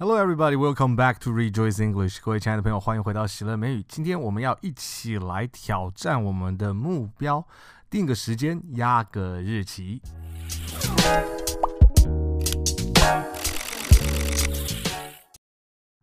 Hello, everybody. Welcome back to Rejoice English. 各位亲爱的朋友，欢迎回到喜乐美语。今天我们要一起来挑战我们的目标，定个时间，压个日期。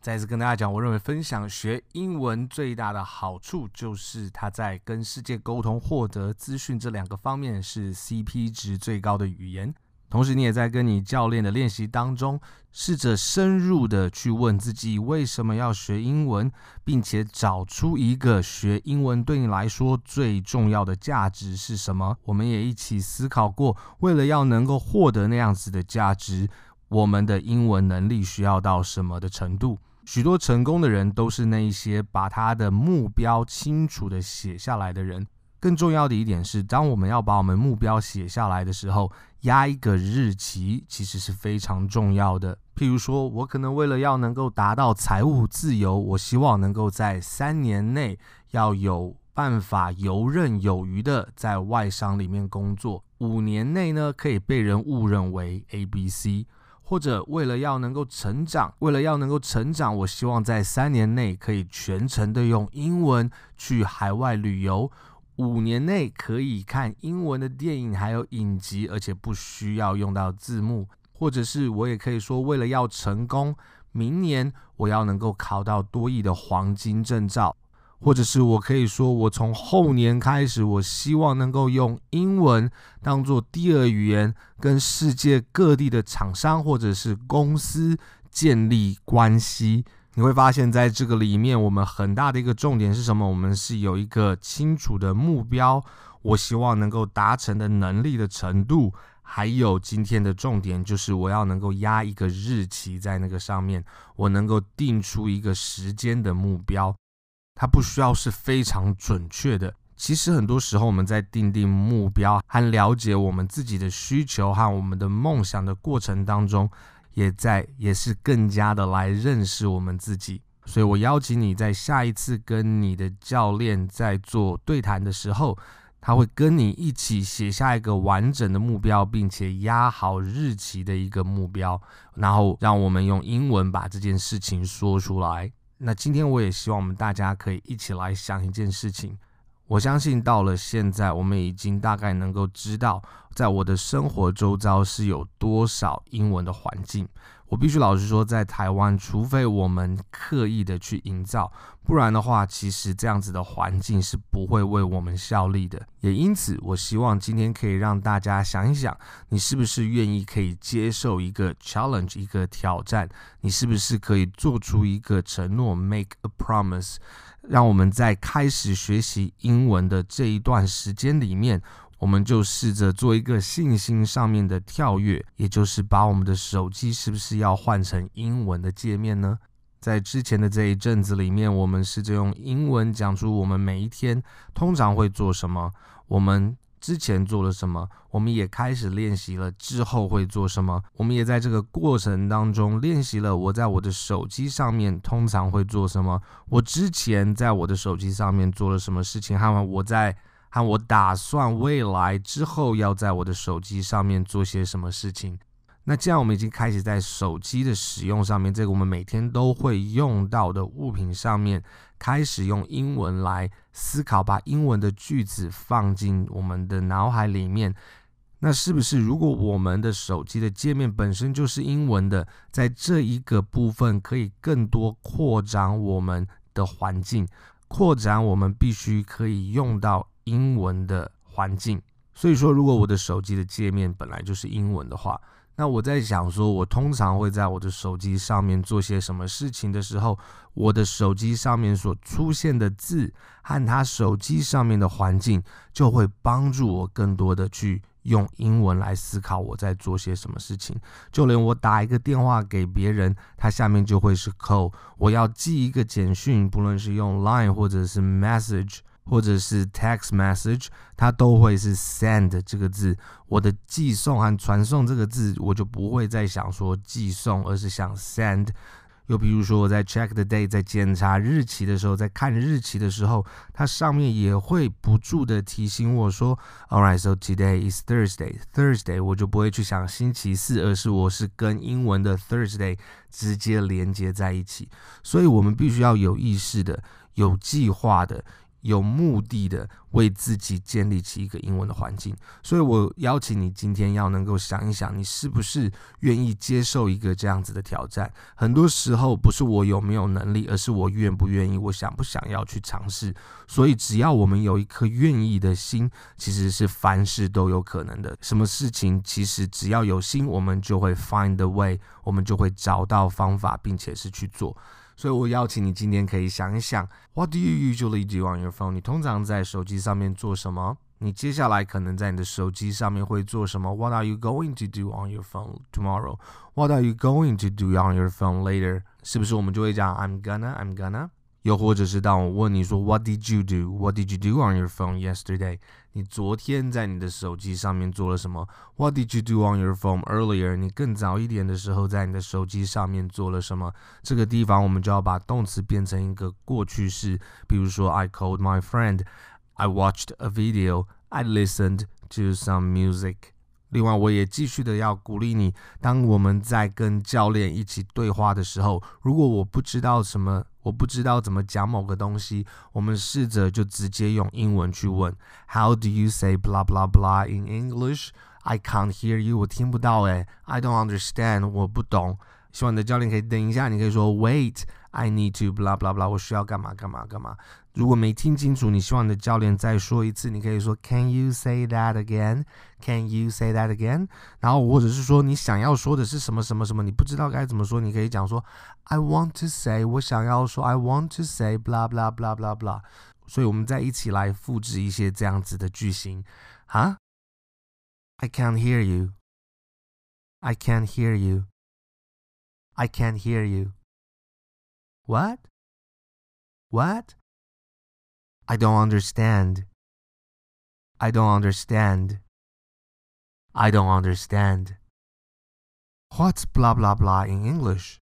再次跟大家讲，我认为分享学英文最大的好处，就是它在跟世界沟通、获得资讯这两个方面是 CP 值最高的语言。同时，你也在跟你教练的练习当中，试着深入的去问自己为什么要学英文，并且找出一个学英文对你来说最重要的价值是什么。我们也一起思考过，为了要能够获得那样子的价值，我们的英文能力需要到什么的程度？许多成功的人都是那一些把他的目标清楚的写下来的人。更重要的一点是，当我们要把我们目标写下来的时候，压一个日期其实是非常重要的。譬如说，我可能为了要能够达到财务自由，我希望能够在三年内要有办法游刃有余的在外商里面工作，五年内呢可以被人误认为 ABC，或者为了要能够成长，为了要能够成长，我希望在三年内可以全程的用英文去海外旅游。五年内可以看英文的电影还有影集，而且不需要用到字幕，或者是我也可以说，为了要成功，明年我要能够考到多亿的黄金证照，或者是我可以说，我从后年开始，我希望能够用英文当做第二语言，跟世界各地的厂商或者是公司建立关系。你会发现，在这个里面，我们很大的一个重点是什么？我们是有一个清楚的目标，我希望能够达成的能力的程度，还有今天的重点就是我要能够压一个日期在那个上面，我能够定出一个时间的目标，它不需要是非常准确的。其实很多时候我们在定定目标和了解我们自己的需求和我们的梦想的过程当中。也在，也是更加的来认识我们自己，所以我邀请你在下一次跟你的教练在做对谈的时候，他会跟你一起写下一个完整的目标，并且压好日期的一个目标，然后让我们用英文把这件事情说出来。那今天我也希望我们大家可以一起来想一件事情。我相信到了现在，我们已经大概能够知道，在我的生活周遭是有多少英文的环境。我必须老实说，在台湾，除非我们刻意的去营造，不然的话，其实这样子的环境是不会为我们效力的。也因此，我希望今天可以让大家想一想，你是不是愿意可以接受一个 challenge，一个挑战？你是不是可以做出一个承诺，make a promise？让我们在开始学习英文的这一段时间里面，我们就试着做一个信心上面的跳跃，也就是把我们的手机是不是要换成英文的界面呢？在之前的这一阵子里面，我们试着用英文讲出我们每一天通常会做什么，我们。之前做了什么，我们也开始练习了。之后会做什么，我们也在这个过程当中练习了。我在我的手机上面通常会做什么？我之前在我的手机上面做了什么事情？还有我在和我打算未来之后要在我的手机上面做些什么事情？那这样我们已经开始在手机的使用上面，这个我们每天都会用到的物品上面。开始用英文来思考，把英文的句子放进我们的脑海里面。那是不是如果我们的手机的界面本身就是英文的，在这一个部分可以更多扩展我们的环境，扩展我们必须可以用到英文的环境。所以说，如果我的手机的界面本来就是英文的话，那我在想说，我通常会在我的手机上面做些什么事情的时候，我的手机上面所出现的字和他手机上面的环境，就会帮助我更多的去用英文来思考我在做些什么事情。就连我打一个电话给别人，它下面就会是 call。我要寄一个简讯，不论是用 Line 或者是 Message。或者是 text message，它都会是 send 这个字。我的寄送和传送这个字，我就不会再想说寄送，而是想 send。又比如说我在 check the date，在检查日期的时候，在看日期的时候，它上面也会不住的提醒我说，All right, so today is Thursday. Thursday，我就不会去想星期四，而是我是跟英文的 Thursday 直接连接在一起。所以我们必须要有意识的、有计划的。有目的的为自己建立起一个英文的环境，所以我邀请你今天要能够想一想，你是不是愿意接受一个这样子的挑战？很多时候不是我有没有能力，而是我愿不愿意，我想不想要去尝试。所以只要我们有一颗愿意的心，其实是凡事都有可能的。什么事情其实只要有心，我们就会 find the way，我们就会找到方法，并且是去做。所以我邀请你今天可以想一想，What do you usually do on your phone？你通常在手机上面做什么？你接下来可能在你的手机上面会做什么？What are you going to do on your phone tomorrow？What are you going to do on your phone later？是不是我们就会讲 I'm gonna，I'm gonna？又或者是当我问你说 What did you do? What did you do on your phone yesterday? 你昨天在你的手机上面做了什么？What did you do on your phone earlier? 你更早一点的时候在你的手机上面做了什么？这个地方我们就要把动词变成一个过去式，比如说 I called my friend, I watched a video, I listened to some music. 另外，我也继续的要鼓励你，当我们在跟教练一起对话的时候，如果我不知道什么，我不知道怎么讲某个东西，我们试着就直接用英文去问：How do you say blah blah blah in English? I can't hear you，我听不到诶，I don't understand，我不懂。希望你的教练可以等一下，你可以说 Wait。I need to blah blah blah，我需要干嘛干嘛干嘛。如果没听清楚，你希望你的教练再说一次，你可以说 Can you say that again? Can you say that again? 然后或者是说你想要说的是什么什么什么，你不知道该怎么说，你可以讲说 I want to say，我想要说 I want to say blah blah blah blah blah。所以我们再一起来复制一些这样子的句型啊。I can't hear you. I can't hear you. I can't hear you. What? What? I don't understand. I don't understand. I don't understand. What's blah blah blah in English?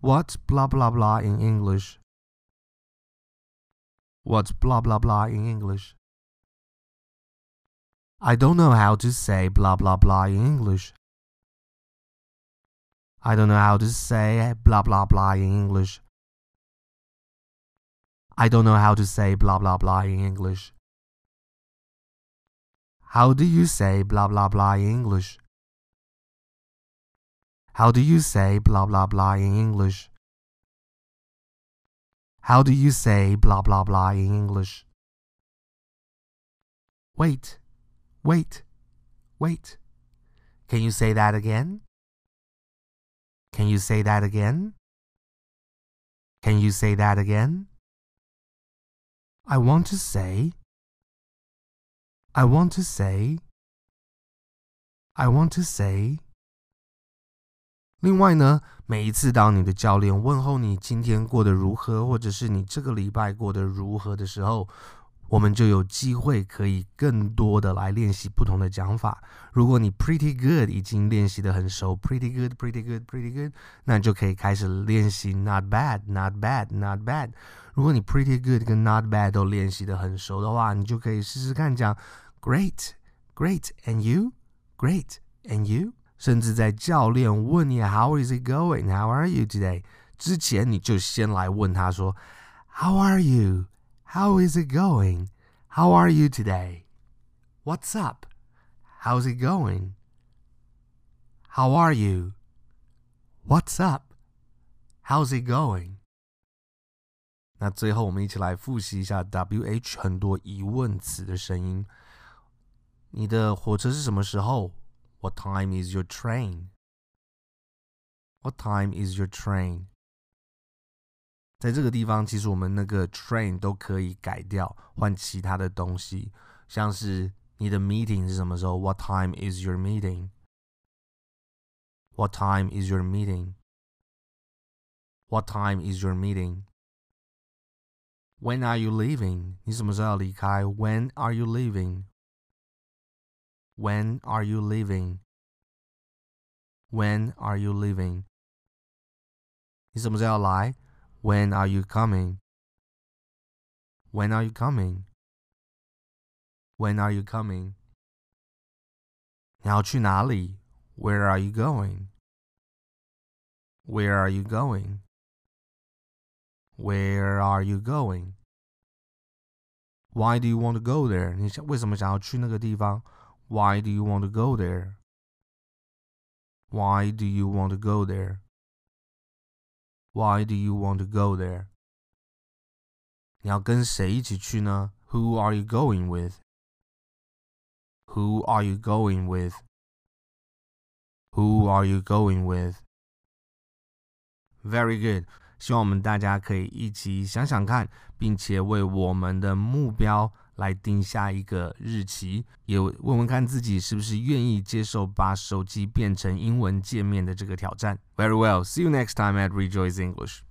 What's blah blah blah in English? What's blah blah blah in English? I don't know how to say blah blah blah in English. I don't know how to say blah blah blah in English. I don't know how to say blah blah blah in English. How do you say blah blah blah in English? How do you say blah blah blah in English? How do you say blah blah blah in English? Wait, wait, wait. Can you say that again? Can you say that again? Can you say that again? I want to say. I want to say. I want to say. 另外呢，每一次当你的教练问候你今天过得如何，或者是你这个礼拜过得如何的时候， 我们就有机会可以更多的来练习不同的讲法。如果你 pretty good 已经练习得很熟，pretty good，pretty good，pretty good，那你就可以开始练习 not bad，not bad，not bad。如果你 pretty good 跟 not bad 都练习得很熟的话，你就可以试试看讲 great，great，and you，great，and you。甚至在教练问你 How is it going？How are you today？之前，你就先来问他说 How are you？How is it going? How are you today? What's up? How's it going? How are you? What's up? How's it going? 那最后我们一起来复习一下 WH 很多疑问词的声音。你的火车是什么时候？What time is your train? What time is your train? 在这个地方，其实我们那个 train 都可以改掉，换其他的东西，像是你的 meeting 是什么时候？What time is your meeting? What time is your meeting? What time is your meeting? When are you leaving? 你什么时候要离开？When are you leaving? When are you leaving? When are you leaving? 你什么时候要来 ？When are you coming? When are you coming? When are you coming? 你要去哪里？Where are you going? Where are you going? Where are you going? Why do you want to go there? 你想为什么想要去那个地方？Why do you want to go there? Why do you want to go there? Why do you want to go there? 你要跟谁一起去呢？Who are you going with? Who are you going with? Who are you going with? Very good. 希望我们大家可以一起想想看，并且为我们的目标 来定下一个日期，也问问看自己是不是愿意接受把手机变成英文界面的这个挑战。Very well. See you next time at Rejoice English.